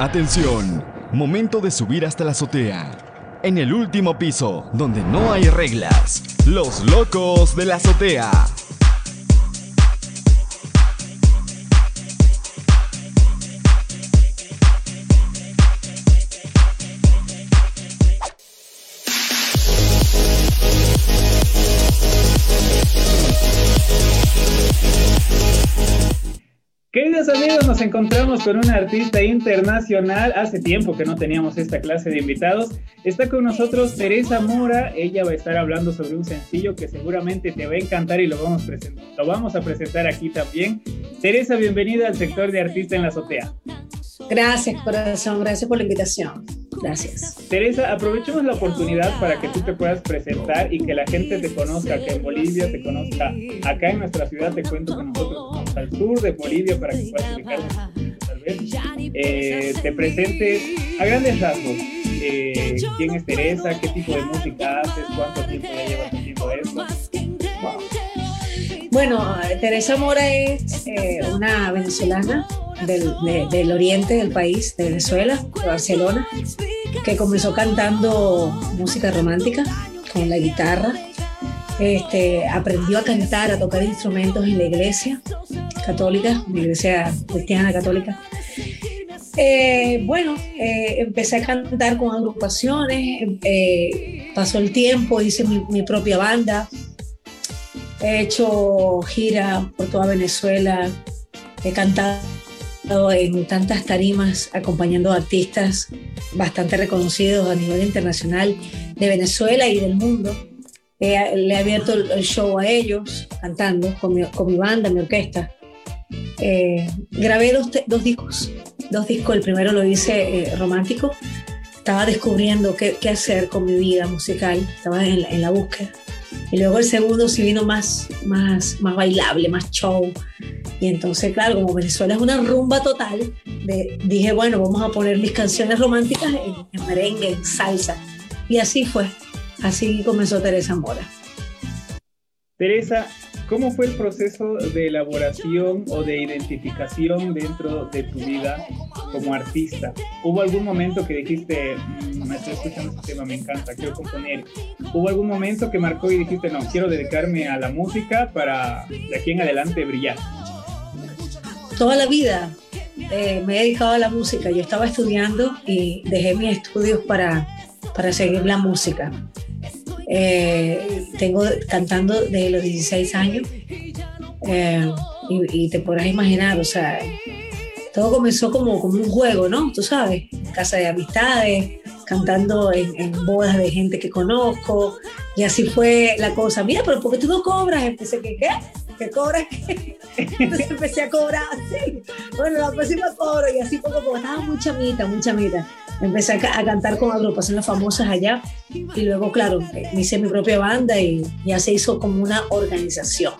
Atención, momento de subir hasta la azotea. En el último piso, donde no hay reglas, los locos de la azotea. Nos encontramos con una artista internacional. Hace tiempo que no teníamos esta clase de invitados. Está con nosotros Teresa Mora. Ella va a estar hablando sobre un sencillo que seguramente te va a encantar y lo vamos, lo vamos a presentar aquí también. Teresa, bienvenida al sector de artista en la azotea. Gracias, corazón. Gracias por la invitación. Gracias. Teresa, aprovechemos la oportunidad para que tú te puedas presentar y que la gente te conozca, que en Bolivia te conozca. Acá en nuestra ciudad te cuento que nosotros al sur de Bolivia para que puedas ubicarnos tal vez. Eh, te presentes a grandes rasgos. Eh, ¿Quién es Teresa? ¿Qué tipo de música haces? ¿Cuánto tiempo ya llevas haciendo esto? Bueno, Teresa Mora es eh, una venezolana del, del, oriente del país, de Venezuela, de Barcelona, que comenzó cantando música romántica con la guitarra. Este, aprendió a cantar, a tocar instrumentos en la iglesia católica, la iglesia cristiana católica. Eh, bueno, eh, empecé a cantar con agrupaciones, eh, pasó el tiempo, hice mi, mi, propia banda, he hecho gira por toda Venezuela, he cantado en tantas tarimas acompañando a artistas bastante reconocidos a nivel internacional de Venezuela y del mundo. le he abierto el show a ellos cantando con mi, con mi banda, mi orquesta. Eh, grabé dos, discos, dos discos. El primero lo hice eh, romántico. Estaba descubriendo qué, hacer con mi vida musical. Estaba en, en, la búsqueda. Y luego el segundo sí vino más, más, más bailable, más show. Y entonces, claro, como Venezuela es una rumba total, de, dije, bueno, vamos a poner mis canciones románticas en, en merengue, en salsa. Y así fue. Así comenzó Teresa Mora. Teresa, ¿cómo fue el proceso de elaboración o de identificación dentro de tu vida como artista? ¿Hubo algún momento que dijiste, mmm, me estoy escuchando este tema, me encanta, quiero componer? ¿Hubo algún momento que marcó y dijiste, no, quiero dedicarme a la música para de aquí en adelante brillar? Toda la vida eh, me he dedicado a la música. Yo estaba estudiando y dejé mis estudios para, para seguir la música. Eh, tengo cantando desde los 16 años eh, y, te podrás imaginar, o sea, todo comenzó como, como un juego, ¿no? Tú sabes, casa de amistades, cantando en, bodas de gente que conozco y así fue la cosa. Mira, pero ¿por qué tú no cobras? Empecé, ¿qué? ¿Qué? ¿Qué cobras? Entonces empecé a cobrar así. Bueno, la próxima cobro y así poco poco. Estaba muy chamita, muy chamita empecé a, a, cantar con agrupaciones famosas allá y luego, claro, me hice mi propia banda y ya se hizo como una organización,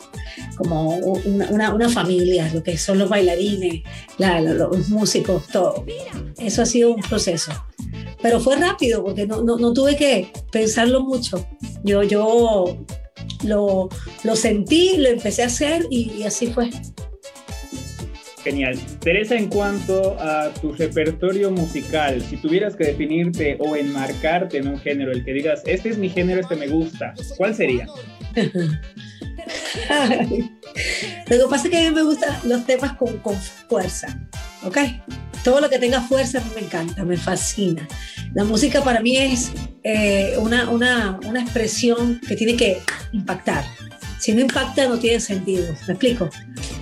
como una, una, una familia, lo que son los bailarines, la, los músicos, todo. Eso ha sido un proceso. Pero fue rápido porque no, no, no tuve que pensarlo mucho. Yo, yo lo, lo sentí, lo empecé a hacer y, y así fue. Genial. Teresa, en cuanto a tu repertorio musical, si tuvieras que definirte o enmarcarte en un género, el que digas, este es mi género, este me gusta, ¿cuál sería? lo que pasa es que a mí me gustan los temas con, con fuerza, ¿ok? Todo lo que tenga fuerza me encanta, me fascina. La música para mí es eh, una, una, una expresión que tiene que impactar. Si no impacta, no tiene sentido. ¿Me explico?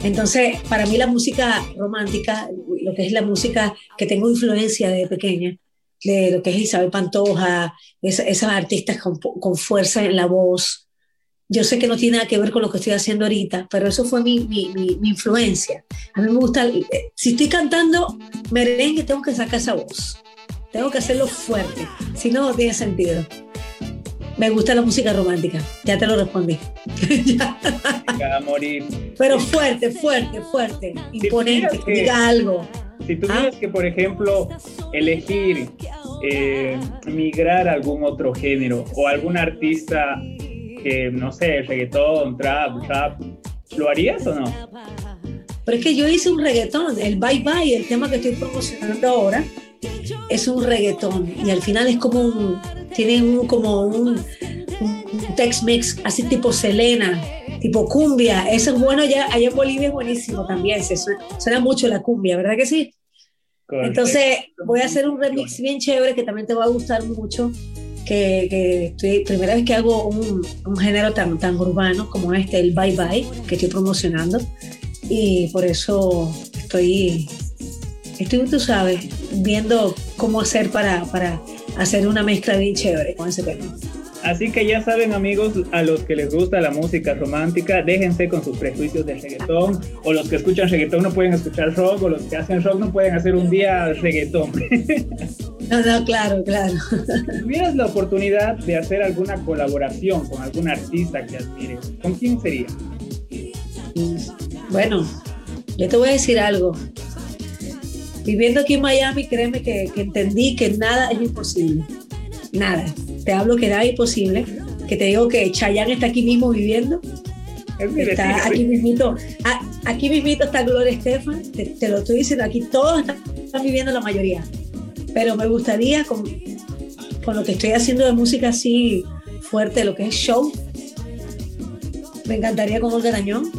Entonces, para mí la música romántica, lo que es la música que tengo influencia desde pequeña, de lo que es Isabel Pantoja, esas, esas artistas con, con, fuerza en la voz. Yo sé que no tiene nada que ver con lo que estoy haciendo ahorita, pero eso fue mi, mi, mi, mi influencia. A mí me gusta, si estoy cantando merengue, tengo que sacar esa voz. Tengo que hacerlo fuerte, si no, no tiene sentido. Me gusta la música romántica, ya te lo respondí. a morir. Pero fuerte, fuerte, fuerte, imponente, que, diga algo. Si tuvieras ¿Ah? que, por ejemplo, elegir eh, migrar a algún otro género o algún artista que, no sé, reggaetón, trap, rap, ¿lo harías o no? Pero es que yo hice un reggaetón, el Bye Bye, el tema que estoy promocionando ahora, es un reggaetón y al final es como un, tiene un, como un, un Tex-Mex, así tipo Selena, tipo cumbia. Eso es bueno allá, allá en Bolivia es buenísimo también, se suena, mucho la cumbia, ¿verdad que sí? Entonces voy a hacer un remix bien chévere que también te va a gustar mucho. Que, que estoy, primera vez que hago un, un, género tan, tan urbano como este, el Bye Bye, que estoy promocionando. Y por eso estoy, estoy tú sabes, viendo cómo hacer para, para hacer una mezcla bien chévere con ese tema. Así que ya saben amigos, a los que les gusta la música romántica, déjense con sus prejuicios del reggaetón, o los que escuchan reggaetón no pueden escuchar rock, o los que hacen rock no pueden hacer un día reggaetón. No, no, claro, claro. Si tuvieras la oportunidad de hacer alguna colaboración con algún artista que admires, ¿con quién sería? Bueno, yo te voy a decir algo. Viviendo aquí en Miami, créeme que, que entendí que nada es imposible. Nada te hablo que da imposible, que te digo que Chayanne está aquí mismo viviendo. está aquí mismito, aquí mismito está Gloria Estefan, te, lo estoy diciendo, aquí todos están, viviendo la mayoría. Pero me gustaría con, con lo que estoy haciendo de música así fuerte, lo que es show, me encantaría con Olga Dañón,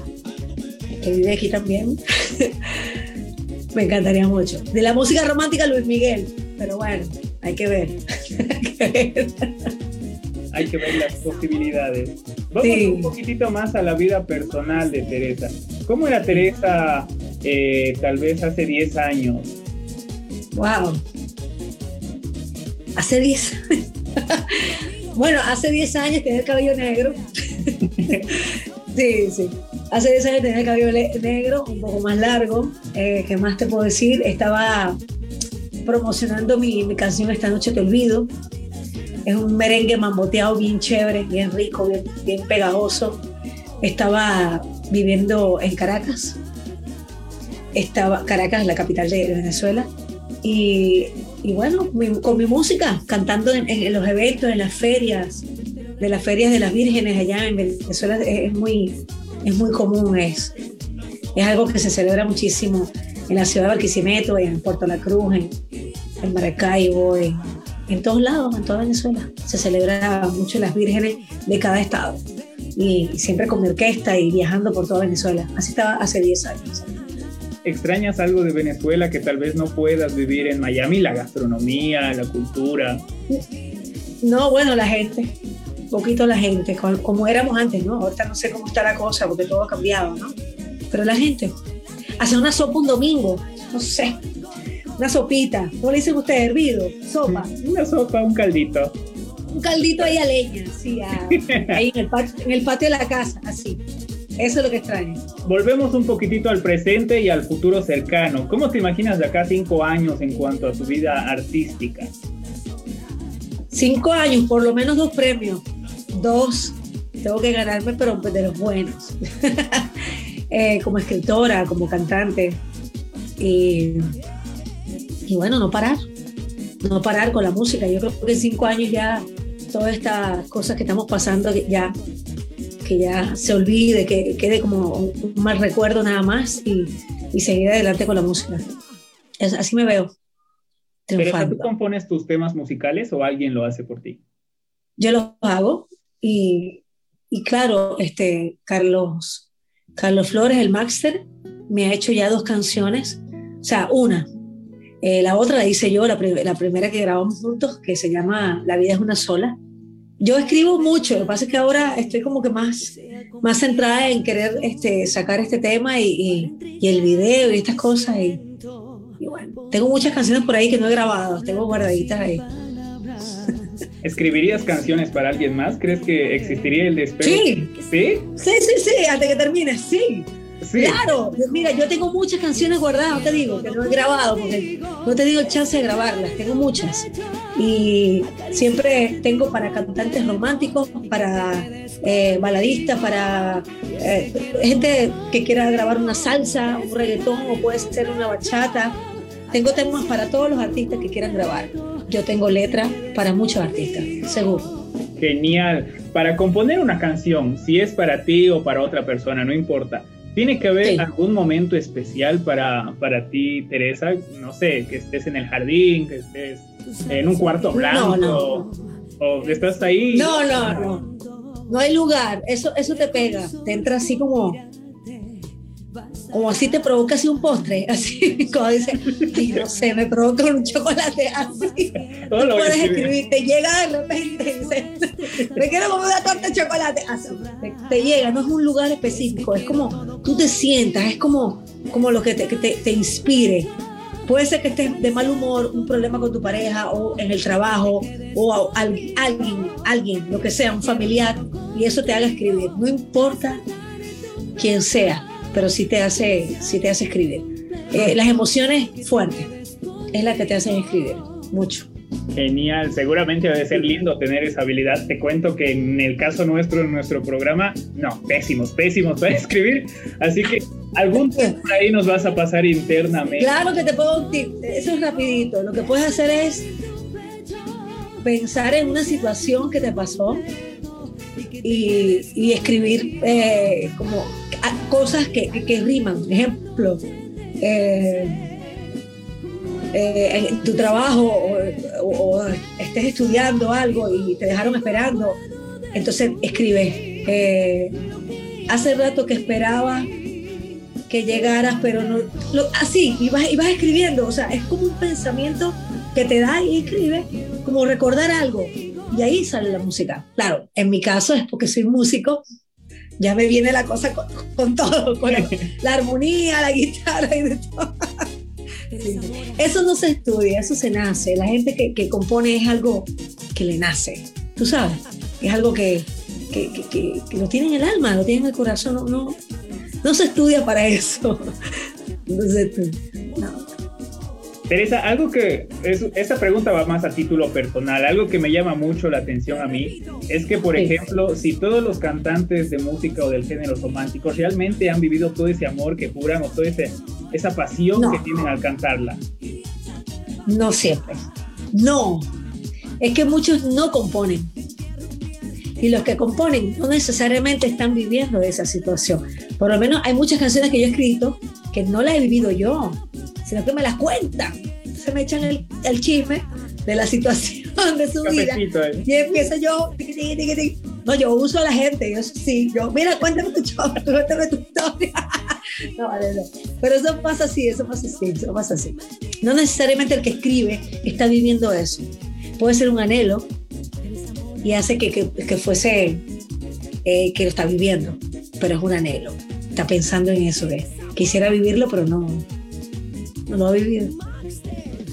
que vive aquí también. me encantaría mucho. De la música romántica, Luis Miguel, pero bueno, hay que ver. hay que ver las posibilidades. Vamos un poquitito más a la vida personal de Teresa. ¿Cómo era Teresa eh, tal vez hace 10 años? Wow. Hace 10 Bueno, hace 10 años tenía el cabello negro. sí, sí. Hace 10 años tenía el cabello negro, un poco más largo. Eh, ¿Qué más te puedo decir? Estaba promocionando mi, mi, canción Esta Noche Te Olvido. Es un merengue mamboteado bien chévere, bien rico, bien, bien pegajoso. Estaba viviendo en Caracas. Estaba, Caracas, la capital de Venezuela. Y, y bueno, con mi música, cantando en, en, los eventos, en las ferias, de las ferias de las vírgenes allá en Venezuela es, muy, es muy común, es, es algo que se celebra muchísimo en la ciudad de Barquisimeto, en Puerto La Cruz, en Maracaibo, en, en, todos lados, en toda Venezuela. Se celebra mucho las vírgenes de cada estado. Y, siempre con mi orquesta y viajando por toda Venezuela. Así estaba hace 10 años. ¿Extrañas algo de Venezuela que tal vez no puedas vivir en Miami? La gastronomía, la cultura. No, bueno, la gente. Un poquito la gente, como éramos antes, ¿no? Ahorita no sé cómo está la cosa porque todo ha cambiado, ¿no? Pero la gente, hacer una sopa un domingo, no sé, una sopita, ¿cómo le dicen ustedes? Hervido, sopa. Una sopa, un caldito. Un caldito ahí a leña, sí, ahí en el, patio, en el patio de la casa, así. Eso es lo que extraño. Volvemos un poquitito al presente y al futuro cercano. ¿Cómo te imaginas de acá cinco años en cuanto a tu vida artística? Cinco años, por lo menos dos premios. Dos. Tengo que ganarme, pero de los buenos. Eh, como escritora, como cantante. Y, y, bueno, no parar, no parar con la música. Yo creo que en cinco años ya todas estas cosas que estamos pasando ya que ya se olvide, que quede como un mal recuerdo nada más y, y seguir adelante con la música. Es, así me veo. ¿Pero tú compones tus temas musicales o alguien lo hace por ti? Yo los hago y, y claro, este, Carlos Carlos Flores, el Maxter, me ha hecho ya dos canciones, o sea, una. Eh, la otra la hice yo, la, la, primera que grabamos juntos, que se llama La vida es una sola. Yo escribo mucho, lo que pasa es que ahora estoy como que más, más centrada en querer este, sacar este tema y, y, el video y estas cosas. Y, y bueno, tengo muchas canciones por ahí que no he grabado, tengo guardaditas ahí. ¿Escribirías canciones para alguien más? ¿Crees que existiría el despegue? Sí. ¿Sí? Sí, sí, sí, hasta que termine, sí. Sí. Claro, mira, yo tengo muchas canciones guardadas, no te digo, que no he grabado, porque no te digo el chance de grabarlas, tengo muchas. Y siempre tengo para cantantes románticos, para eh, baladistas, para eh, gente que quiera grabar una salsa, un reggaetón o puede ser una bachata. Tengo temas para todos los artistas que quieran grabar yo tengo letra para muchos artistas, seguro. Genial. Para componer una canción, si es para ti o para otra persona, no importa, ¿Tiene que haber algún momento especial para, para ti, Teresa? No sé, que estés en el jardín, que estés en un cuarto blanco, no, o estás ahí. No, no, no. No hay lugar. Eso, eso te pega. Te entra así como como así te provoca así un postre, así como dice, no sé, me provoca un chocolate así. Todo lo puedes escribir, te llega de repente me quiero comer una torta de chocolate, así, te, llega, no es un lugar específico, es como tú te sientas, es como, como lo que te, que te, te inspire. Puede ser que estés de mal humor, un problema con tu pareja o en el trabajo o alguien, alguien, lo que sea, un familiar, y eso te haga escribir. No importa quién sea, pero sí te hace, sí te hace escribir. Eh, las emociones fuertes es la que te hacen escribir, mucho. Genial, seguramente debe ser lindo tener esa habilidad. Te cuento que en el caso nuestro, en nuestro programa, no, pésimos, pésimos para escribir. Así que algún tiempo por ahí nos vas a pasar internamente. Claro que te puedo, eso es rapidito. Lo que puedes hacer es pensar en una situación que te pasó y, escribir eh, como cosas que, que, riman. Ejemplo, eh, eh, en tu trabajo o, estés estudiando algo y te dejaron esperando, entonces escribe. Eh, hace rato que esperaba que llegaras, pero no. así, y vas, y vas escribiendo, o sea, es como un pensamiento que te da y escribe, como recordar algo. Y ahí sale la música. Claro, en mi caso es porque soy músico ya me viene la cosa con, todo, con la, armonía, la guitarra y de todo. Eso no se estudia, eso se nace. La gente que, compone es algo que le nace, tú sabes, es algo que, que, lo tiene en el alma, lo tiene en el corazón, no, no, no se estudia para eso. No se estudia. No. Teresa, algo que, esta pregunta va más a título personal, algo que me llama mucho la atención a mí es que, por ejemplo, si todos los cantantes de música o del género romántico realmente han vivido todo ese amor que juran o toda esa pasión que tienen al cantarla. No siempre. No. Es que muchos no componen. Y los que componen no necesariamente están viviendo esa situación. Por lo menos hay muchas canciones que yo he escrito que no las he vivido yo sino que me las cuentan. Se me echan el, el chisme de la situación de su vida. Eh. Y empiezo yo, no, yo uso a la gente, yo sí, yo, mira, cuéntame tu cuéntame tu historia. no, vale, no. Pero eso pasa así, eso pasa así, eso pasa así. No necesariamente el que escribe está viviendo eso. Puede ser un anhelo y hace que, que, que fuese, eh, que lo está viviendo, pero es un anhelo. Está pensando en eso de, quisiera vivirlo, pero no, no lo ha vivido.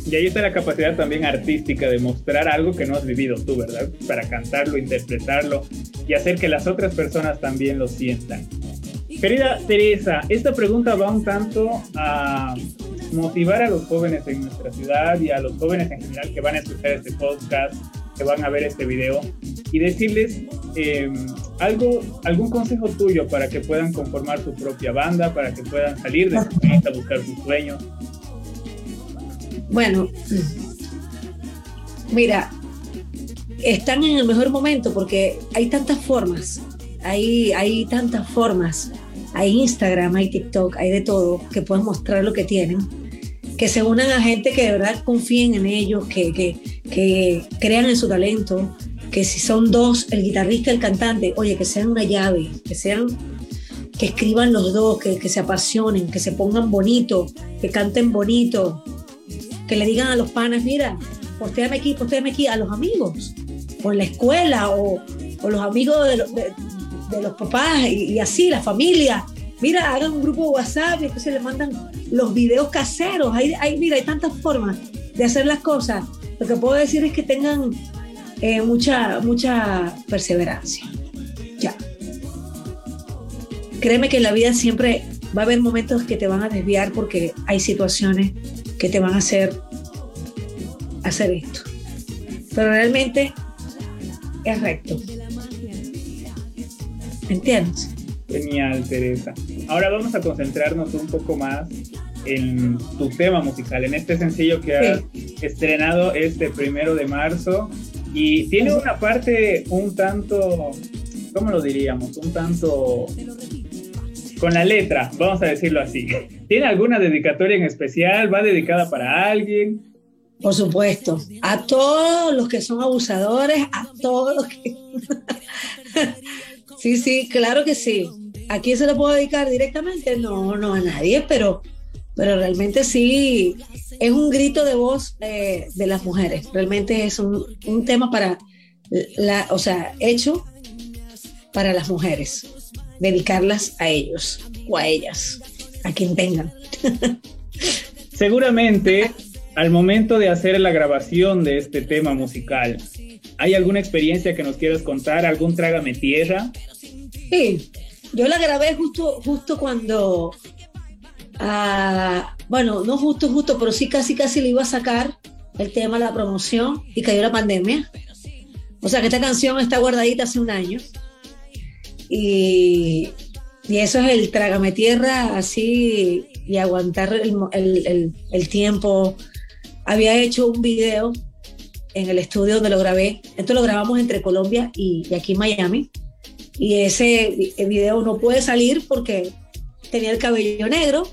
Y ahí está la capacidad también artística de mostrar algo que no has vivido tú, ¿verdad? Para cantarlo, interpretarlo y hacer que las otras personas también lo sientan. Querida Teresa, esta pregunta va un tanto a motivar a los jóvenes en nuestra ciudad y a los jóvenes en general que van a escuchar este podcast, que van a ver este video y decirles em, algo, algún consejo tuyo para que puedan conformar su propia banda, para que puedan salir de su país a buscar sus sueños. Bueno, mira, están en el mejor momento porque hay tantas formas, hay, hay tantas formas, hay Instagram, hay TikTok, hay de todo, que pueden mostrar lo que tienen, que se unan a gente que de verdad confíen en ellos, que, que, crean en su talento, que si son dos, el guitarrista y el cantante, oye, que sean una llave, que sean que escriban los dos, que, que se apasionen, que se pongan bonito, que canten bonito, que le digan a los panes, mira, postéame aquí, postéame aquí, a los amigos, o en la escuela, o, los amigos de, los papás, y, así, la familia. Mira, hagan un grupo de WhatsApp y entonces le mandan los videos caseros. Hay, mira, hay tantas formas de hacer las cosas. Lo que puedo decir es que tengan eh, mucha, mucha perseverancia. Ya. Créeme que en la vida siempre va a haber momentos que te van a desviar porque hay situaciones que te van a hacer hacer esto. Pero realmente es recto. ¿Entiendes? Genial, Teresa. Ahora vamos a concentrarnos un poco más en tu tema musical, en este sencillo que has estrenado este primero de marzo. Y tiene una parte un tanto, ¿cómo lo diríamos? Un tanto con la letra, vamos a decirlo así. ¿Tiene alguna dedicatoria en especial? ¿Va dedicada para alguien? Por supuesto, a todos los que son abusadores, a todos los que... sí, sí, claro que sí. ¿A quién se lo puedo dedicar directamente? No, no a nadie, pero, pero realmente sí, es un grito de voz de las mujeres. Realmente es un, un tema para, la, o sea, hecho para las mujeres, dedicarlas a ellos o a ellas, a quien tengan. Seguramente al momento de hacer la grabación de este tema musical, ¿hay alguna experiencia que nos quieras contar? ¿Algún trágame tierra? Sí, yo la grabé justo, justo cuando, ah, bueno, no justo, justo, pero sí casi, casi le iba a sacar el tema, la promoción, y cayó la pandemia. O sea que esta canción está guardadita hace un año. Y, y eso es el trágame tierra así y aguantar el, el, el tiempo había hecho un video en el estudio donde lo grabé. Esto lo grabamos entre Colombia y, aquí en Miami. Y ese video no puede salir porque tenía el cabello negro.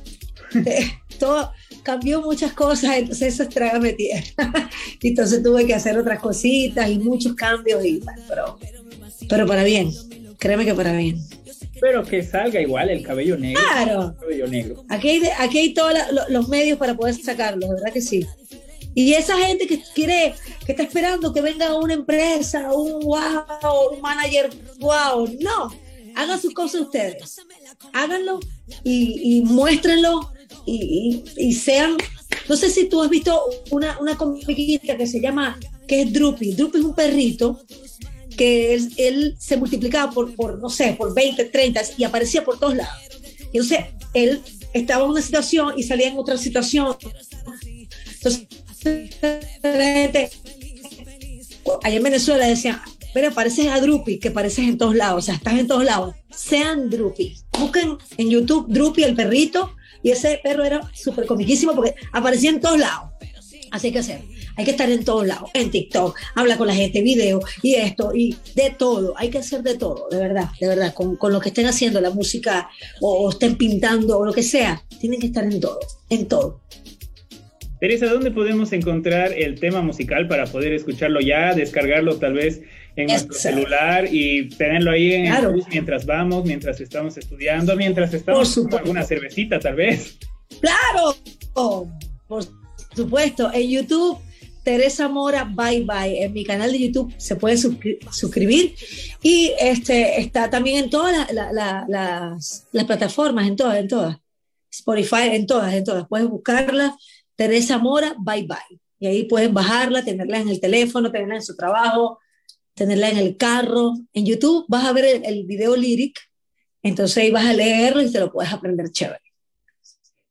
Todo cambió muchas cosas, entonces eso es trágame tierra. entonces tuve que hacer otras cositas y muchos cambios y pero, pero para bien, créeme que para bien. Pero que salga igual el cabello negro. Claro. cabello negro. Aquí hay, aquí hay todos los medios para poder sacarlo, ¿verdad que sí? Y esa gente que quiere, que está esperando que venga una empresa, un wow, un manager wow, no, hagan sus cosas ustedes, háganlo y, muéstrenlo y, sean, no sé si tú has visto una, una comiquita que se llama, que es Droopy, Droopy es un perrito que él, se multiplicaba por, por, no sé, por 20, 30 y aparecía por todos lados. Entonces, él estaba en una situación y salía en otra situación. Entonces, gente, allá en Venezuela decían, pero pareces a Drupi, que pareces en todos lados, o sea, estás en todos lados. Sean Drupi. Busquen en YouTube Drupi, el perrito, y ese perro era súper comiquísimo porque aparecía en todos lados. Así que hacer. Hay que estar en todos lados, en TikTok, habla con la gente, video y esto, y de todo. Hay que hacer de todo, de verdad, de verdad. Con, con lo que estén haciendo, la música, o estén pintando, o lo que sea, tienen que estar en todo, en todo. Teresa, ¿dónde podemos encontrar el tema musical para poder escucharlo ya, descargarlo tal vez en nuestro celular y tenerlo ahí en el bus mientras vamos, mientras estamos estudiando, mientras estamos con alguna cervecita tal vez? Claro, por supuesto, en YouTube. Teresa Mora, bye bye. En mi canal de YouTube se puede suscribir y este está también en todas las, plataformas, en todas, en todas. Spotify, en todas, en todas. Puedes buscarla Teresa Mora, bye bye. Y ahí pueden bajarla, tenerla en el teléfono, tenerla en su trabajo, tenerla en el carro. En YouTube vas a ver el, video lyric, entonces ahí vas a leerlo y te lo puedes aprender chévere.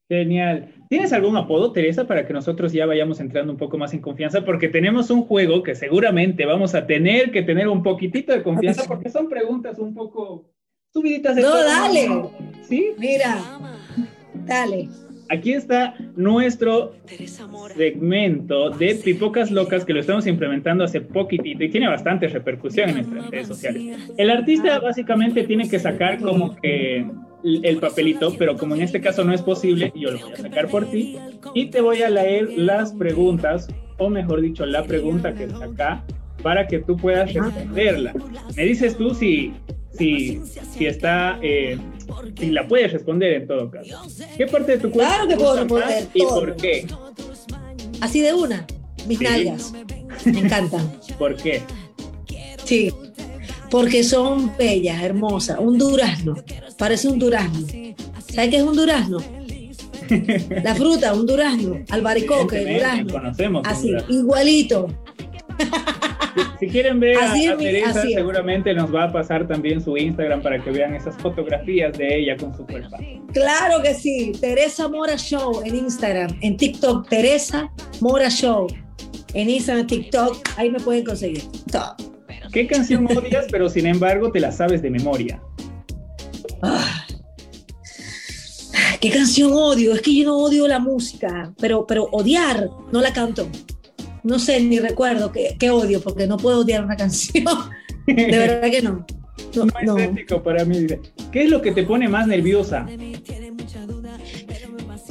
Genial. ¿Tienes algún apodo, Teresa, para que nosotros ya vayamos entrando un poco más en confianza? Porque tenemos un juego que seguramente vamos a tener que tener un poquitito de confianza porque son preguntas un poco subiditas. De no, dale. ¿Sí? Mira, dale. Aquí está nuestro segmento de Pipocas Locas que lo estamos implementando hace poquitito y tiene bastante repercusión en nuestras redes sociales. El artista básicamente tiene que sacar como que el papelito, pero como en este caso no es posible, yo lo voy a sacar por ti y te voy a leer las preguntas, o mejor dicho, la pregunta que está acá para que tú puedas responderla. Me dices tú si, si, si está eh, y la puedes responder en todo caso. ¿Qué parte de tu cuerpo claro que puedo responder y por qué? Así de una, mis nalgas. Me encantan. ¿Por qué? Sí, porque son bellas, hermosas. Un durazno, parece un durazno. ¿Sabes qué es un durazno? La fruta, un durazno, albaricoque, durazno. Conocemos. Así, igualito. Si, quieren ver a, Teresa, seguramente nos va a pasar también su Instagram para que vean esas fotografías de ella con su cuerpo. Claro que sí, Teresa Mora Show en Instagram, en TikTok, Teresa Mora Show. En Instagram, TikTok, ahí me pueden conseguir todo. ¿Qué canción odias, pero sin embargo te la sabes de memoria? Ah. ¿Qué canción odio? Es que yo no odio la música, pero, pero odiar, no la canto no sé, ni recuerdo qué, odio, porque no puedo odiar una canción. de verdad que no. no, es ético para mí. ¿Qué es lo que te pone más nerviosa?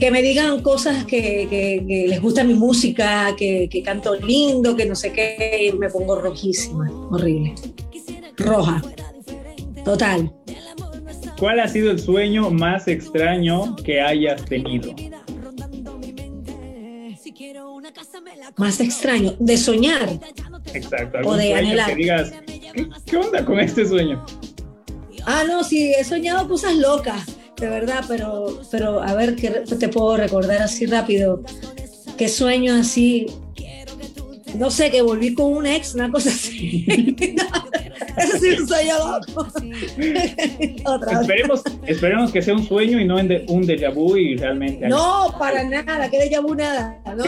Que me digan cosas que, les gusta mi música, que, canto lindo, que no sé qué, me pongo rojísima, horrible. Roja. Total. ¿Cuál ha sido el sueño más extraño que hayas tenido? Más extraño, de soñar. Exacto. O de anhelar. Que digas, ¿qué, onda con este sueño? Ah, no, sí, he soñado cosas locas de verdad, pero, pero a ver, ¿qué te puedo recordar así rápido? ¿Qué sueño así? No sé, que volví con un ex, una cosa así. Eso sí un sueño loco. esperemos, esperemos que sea un sueño y no un déjà vu y realmente... No, para nada, que déjà vu nada. No,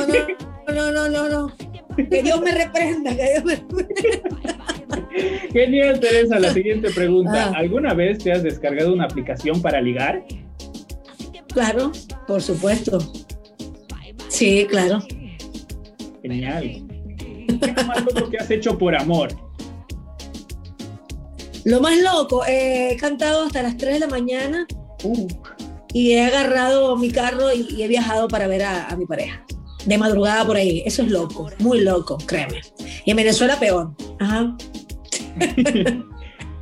no, no, no, no, no. Que Dios me reprenda, que Dios me reprenda. Genial, Teresa. La siguiente pregunta. Ah. ¿Alguna vez te has descargado una aplicación para ligar? Claro, por supuesto. Sí, claro. Genial. ¿Qué más loco que has hecho por amor? Lo más loco, he cantado hasta las 3 de la mañana uh. y he agarrado mi carro y, he viajado para ver a, mi pareja. De madrugada por ahí. Eso es loco, muy loco, créeme. Y en Venezuela peor. Ajá.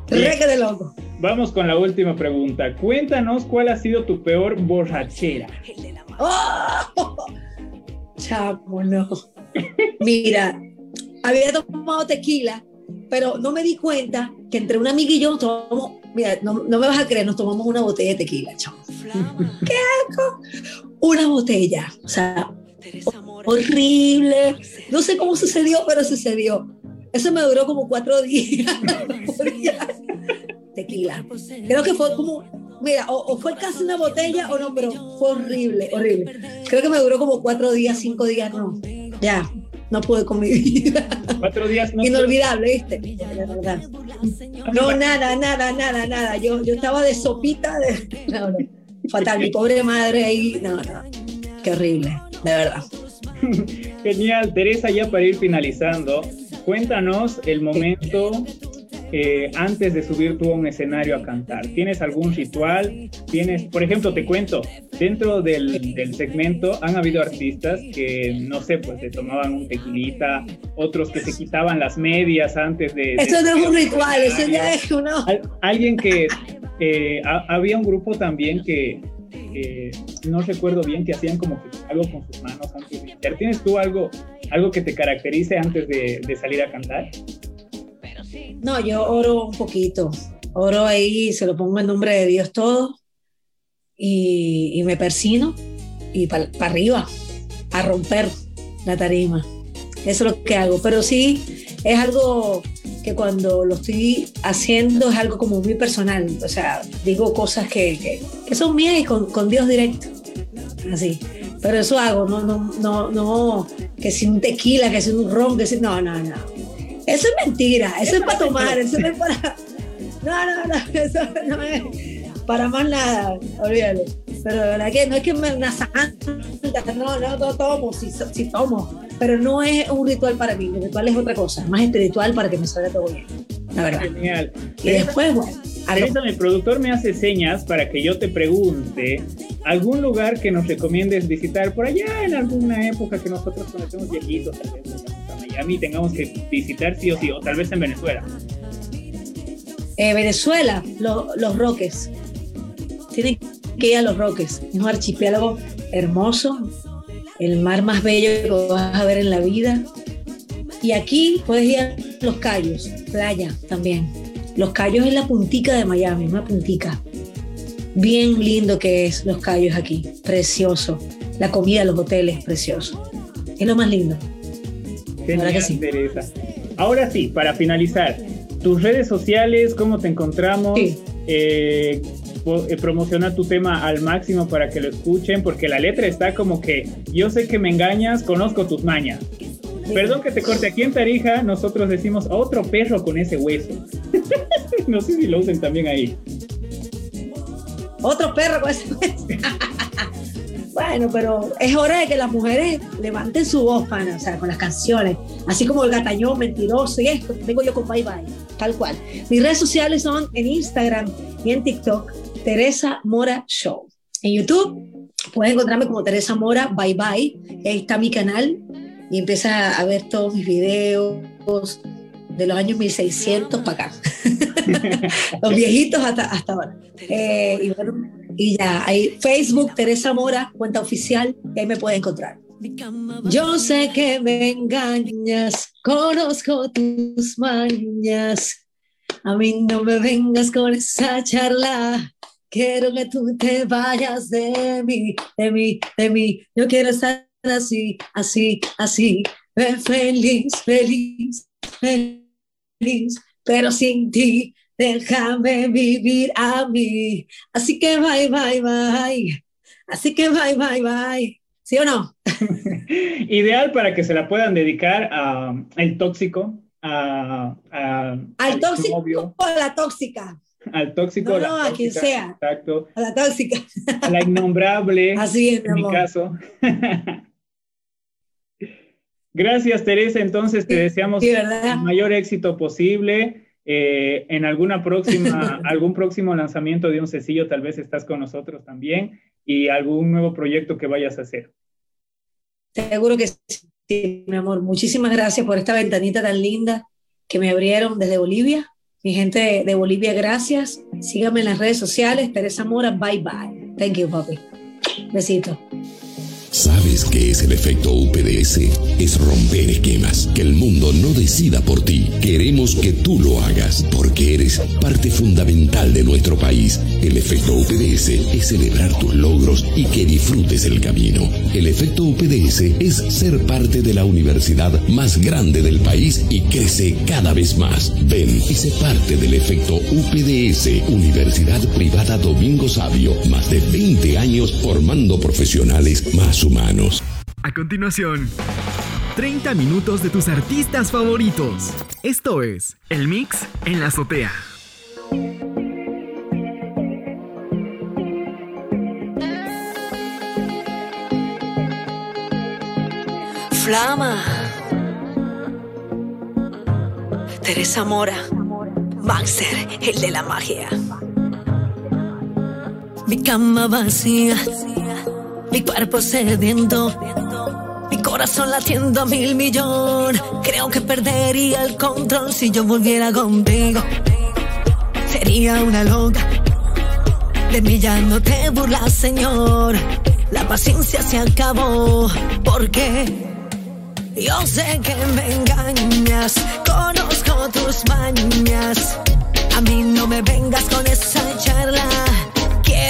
Reque de loco. Vamos con la última pregunta. Cuéntanos cuál ha sido tu peor borrachera. ¡Oh! Chamo, no. Mira, había tomado tequila, pero no me di cuenta que entre una amiga y yo tomamos, mira, no, me vas a creer, nos tomamos una botella de tequila, chamo. ¡Qué asco! Una botella, o sea, horrible. No sé cómo sucedió, pero sucedió. Eso me duró como cuatro días. Tequila. Creo que fue como, mira, o, fue casi una botella o no, pero fue horrible, horrible. Creo que me duró como cuatro días, cinco días, no. Ya, no pude con mi vida. Cuatro días no. Inolvidable, ¿viste? verdad. No, nada, nada, nada, nada. Yo, yo estaba de sopita de. No, no. Fatal, mi pobre madre ahí. No, no. Qué horrible, de verdad. Genial, Teresa, ya para ir finalizando, Cuéntanos el momento eh, antes de subir tú a un escenario a cantar. ¿Tienes algún ritual? ¿Tienes, por ejemplo, te cuento, dentro del, segmento han habido artistas que, no sé, pues se tomaban un tequilita, otros que se quitaban las medias antes de... Eso no es un ritual, eso ya es uno... Alguien que... Eh, había un grupo también que, no recuerdo bien, que hacían como que algo con sus manos ¿Tienes tú algo, algo que te caracterice antes de, salir a cantar? No, yo oro un poquito. Oro ahí, se lo pongo en nombre de Dios todo y, me persino y para arriba, a romper la tarima. Eso es lo que hago. Pero sí, es algo que cuando lo estoy haciendo es algo como muy personal. O sea, digo cosas que, que, son mías y con, con, Dios directo. Así. Pero eso hago, no, no, no, no, que si un tequila, que si un ron, que si. No, no, no. Eso es mentira, eso es para tomar, eso no es para. No, no, no, eso no es para más nada, olvídalo. Pero la verdad que no es que me una santa, no, no, no tomo, sí, sí tomo, pero no es un ritual para mí, el ritual es otra cosa, más espiritual para que me salga todo bien, la verdad. Genial. Y después, bueno. Ahorita mi productor me hace señas para que yo te pregunte algún lugar que nos recomiendes visitar por allá en alguna época que nosotros conocemos viejitos, tal vez a Miami tengamos que visitar sí o sí, o tal vez en Venezuela. Eh, Venezuela, Los Roques. Tienen que ir a Los Roques. Es un archipiélago hermoso, el mar más bello que vas a ver en la vida. Y aquí puedes ir a Los Cayos, playa también. Los Cayos es la puntica de Miami, una puntica. Bien lindo que es Los Cayos aquí, precioso. La comida, los hoteles, precioso. Es lo más lindo. Ahora que sí. Ahora sí, para finalizar, tus redes sociales, cómo te encontramos, eh, promociona tu tema al máximo para que lo escuchen, porque la letra está como que yo sé que me engañas, conozco tus mañas. Perdón que te corte, aquí en Tarija nosotros decimos otro perro con ese hueso. no sé si lo usen también ahí. Otro perro con ese hueso. bueno, pero es hora de que las mujeres levanten su voz, pana, o sea, con las canciones. Así como el gatañón mentiroso y esto, vengo yo con Bye Bye. tal cual. Mis redes sociales son en Instagram y en TikTok, Teresa Mora Show. En YouTube puedes encontrarme como Teresa Mora, bye bye. Ahí está mi canal y empieza a ver todos mis videos de los años 1600 para acá. los viejitos hasta, hasta ahora. Eh, y, bueno, y ya, hay Facebook, Teresa Mora, cuenta oficial, y ahí me puedes encontrar. Yo sé que me engañas, conozco tus mañas. A mí no me vengas con esa charla. Quiero que tú te vayas de mí, de mí, de mí. Yo quiero estar así, así, así. Feliz, feliz, feliz. Pero sin ti, déjame vivir a mí. Así que bye, bye, bye. Así que bye, bye, bye. ¿Sí o no? Ideal para que se la puedan dedicar a el tóxico, a, al tóxico o a la tóxica. Al tóxico. No, a quien sea. Exacto. A la tóxica. A la innombrable. Así es, en mi caso. Gracias, Teresa. Entonces te deseamos el mayor éxito posible. Eh, en alguna próxima, algún próximo lanzamiento de un sencillo, tal vez estás con nosotros también y algún nuevo proyecto que vayas a hacer. Seguro que sí, mi amor. Muchísimas gracias por esta ventanita tan linda que me abrieron desde Bolivia. Mi gente de Bolivia, gracias. Síganme en las redes sociales. Teresa Mora, bye bye. Thank you, papi. Besito. ¿Sabes qué es el efecto UPDS? Es romper esquemas, que el mundo no decida por ti. Queremos que tú lo hagas, porque eres parte fundamental de nuestro país. El efecto UPDS es celebrar tus logros y que disfrutes el camino. El efecto UPDS es ser parte de la universidad más grande del país y crece cada vez más. Ven y sé parte del efecto UPDS, Universidad Privada Domingo Sabio. Más de 20 años formando profesionales más humanos. A continuación, 30 minutos de tus artistas favoritos. Esto es El Mix en la azotea. Flama. Teresa Mora. Maxer, el de la magia. Mi cama vacía mi cuerpo sediento, mi corazón latiendo a mil millón. Creo que perdería el control si yo volviera contigo. Sería una loca. De mí ya no te burlas, Señor. La paciencia se acabó. Porque yo sé que me engañas. Conozco tus mañas. A mí no me vengas con esa charla.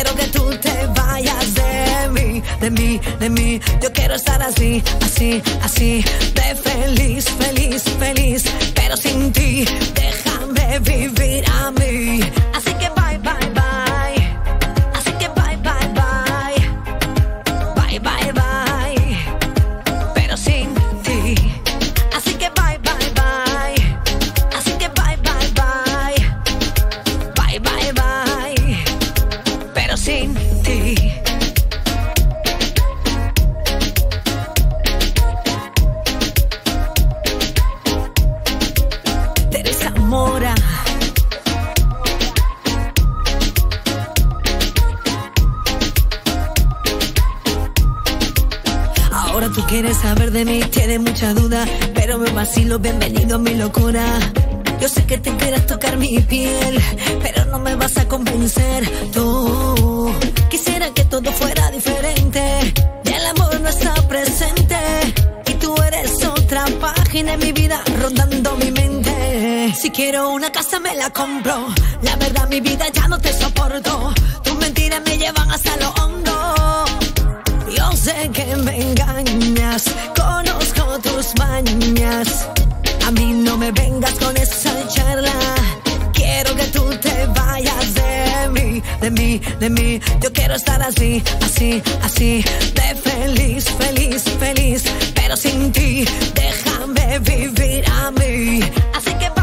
Quiero que tú te vayas de mí, de mí, de mí. Yo quiero estar así, así, así. De feliz, feliz, feliz. Pero sin ti, déjame vivir a mí. Así que Quieres saber de mí, tienes mucha duda, pero me vacilo, bienvenido a mi locura. Yo sé que te quieras tocar mi piel, pero no me vas a convencer tú. Quisiera que todo fuera diferente, y el amor no está presente. Y tú eres otra página en mi vida, rondando mi mente. Si quiero una casa me la compro, la verdad mi vida ya no te soporto. Tus mentiras me llevan hasta lo hondo. Yo sé que me engañas, conozco tus mañas. A mí no me vengas con esa charla. Quiero que tú te vayas de mí, de mí, de mí. Yo quiero estar así, así, así. De feliz, feliz, feliz. Pero sin ti, déjame vivir a mí. Así que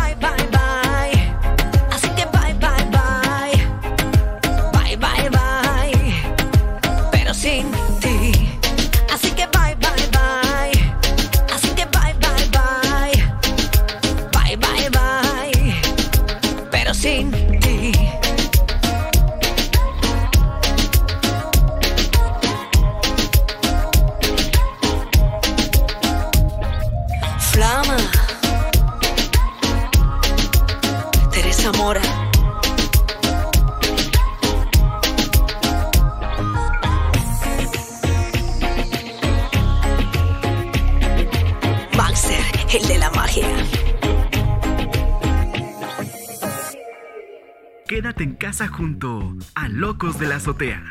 Junto a Locos de la Azotea.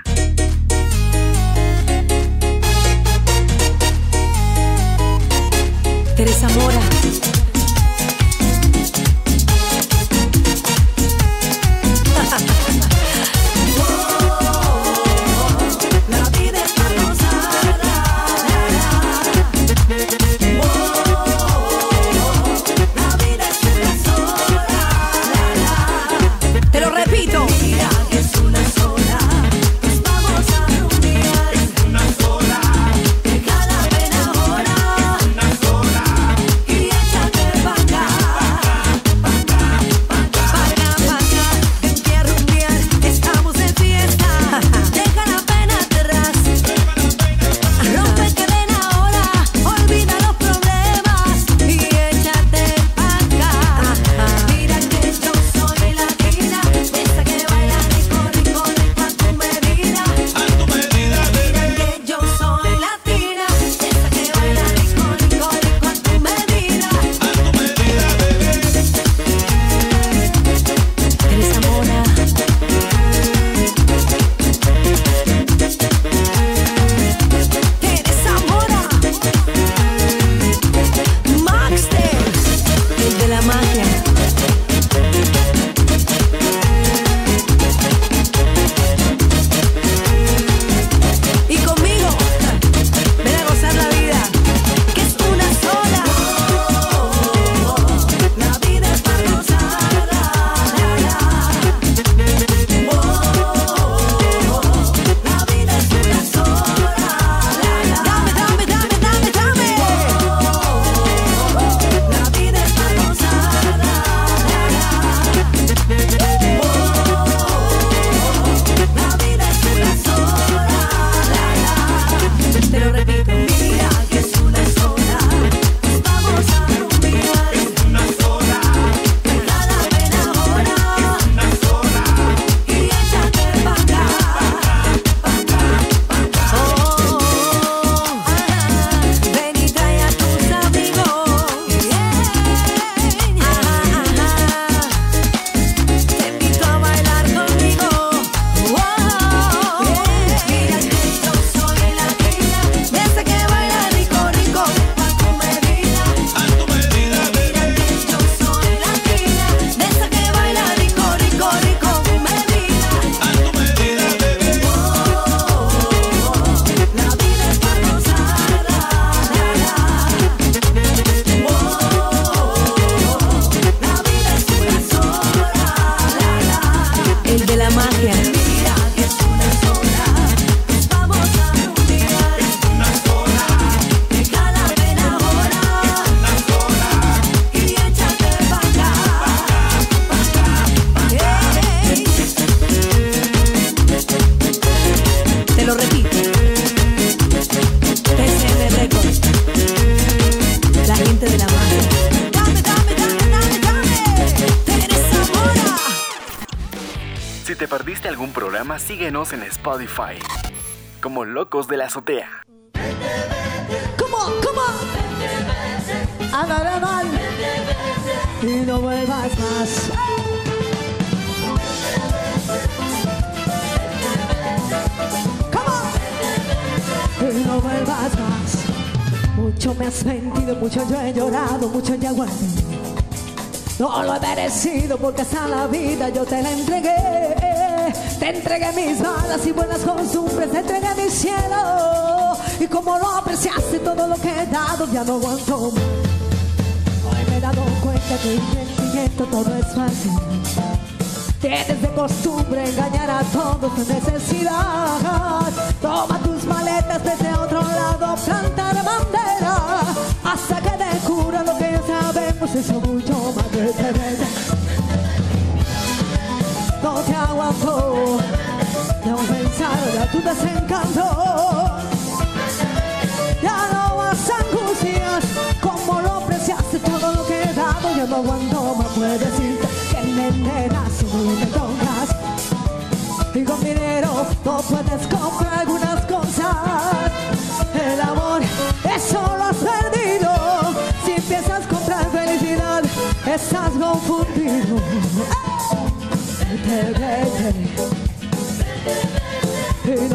Teresa Mora. Síguenos en Spotify. Como Locos de la Azotea. ¿Cómo? ¿Cómo? Andaré mal y no vuelvas más. ¿Cómo? Y no vuelvas más. Mucho me has mentido, mucho yo he llorado, mucho ya aguanté. No lo he merecido porque hasta la vida yo te la entregué. Entregué mis malas y buenas costumbres, entregué mi cielo. Y como no apreciaste todo lo que he dado, ya no aguanto. Hoy me he dado cuenta que intentando todo es fácil. Tienes de costumbre engañar a todos tu necesidad. Toma tus maletas desde otro lado, planta la bandera. Hasta que descubra lo que ya sabemos, eso mucho más. tu desencanto. Ya no más angustias, como lo apreciaste todo lo que he dado. Yo no aguanto más, puedes decirte que me negas si no me tocas. Y con dinero no puedes comprar algunas cosas. El amor, eso lo has perdido. Si empiezas a comprar felicidad, estás confundido. Vete, vete.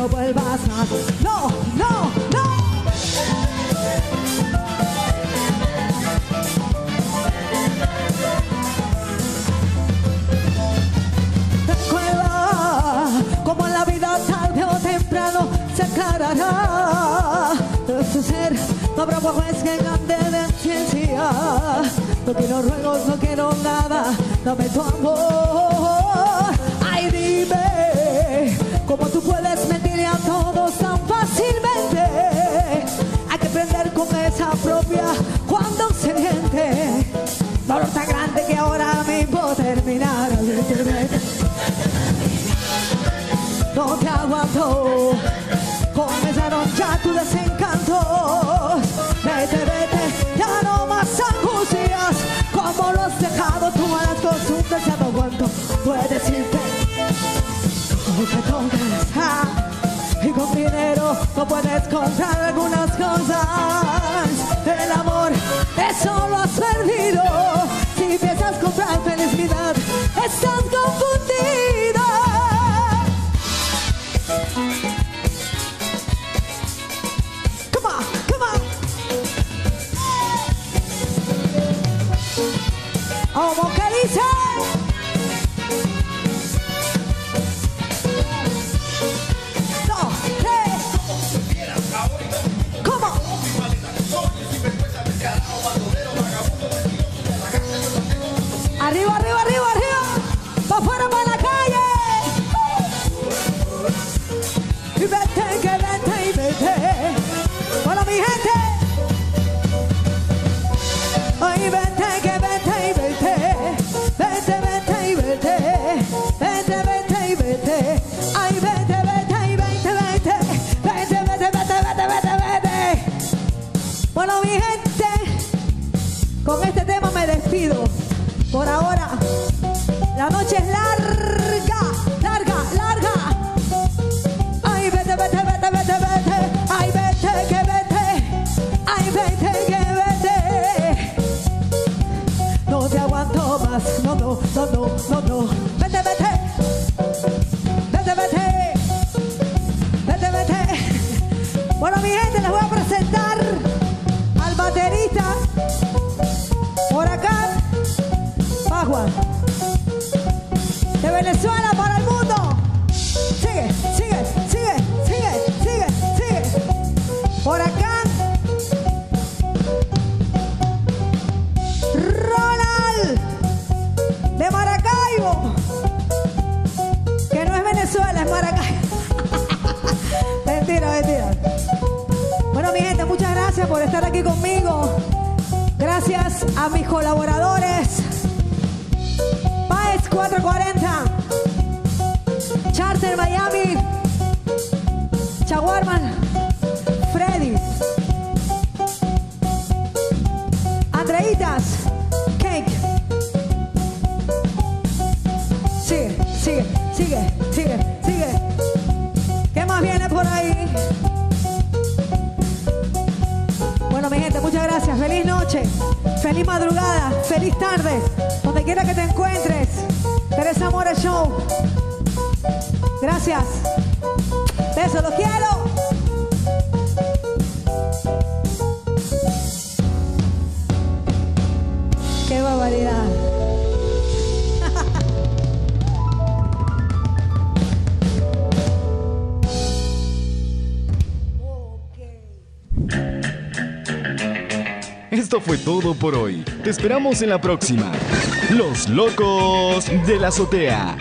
No vuelvas más. No, no, no. Recuerda como la vida tarde o temprano se aclarará su ser. No habrá juez que cante de ciencia. No quiero ruegos, no quiero nada. Dame tu amor. Ay, dime cómo tú puedes mentirle Tus desencantos. Vete, vete, ya no más angustias. Como lo has dejado tú a las costumbres, ya aguanto. Puedes decirte no te tocas. ah, Y con dinero no puedes comprar algunas cosas. Vete, que vete, y vete. Bueno, mi gente. Ay, vete, que vete, y vete. Vete, vete, y vete. Vete, vete, y vete. Ay, vete, vete, y vete, vete. Vete, vete, vete, vete, vete, vete. Bueno, mi gente. Con este tema me despido. Por ahora, la noche es larga, por estar aquí conmigo. Gracias a mis colaboradores. Paez 440. Charter Miami. Chaguarman. Freddy. Andreitas. Feliz noche, feliz madrugada, feliz tarde, donde quiera que te encuentres. Teresa More Show. Gracias. Besos, los quiero. Esto fue todo por hoy. Te esperamos en la próxima. Los locos de la azotea.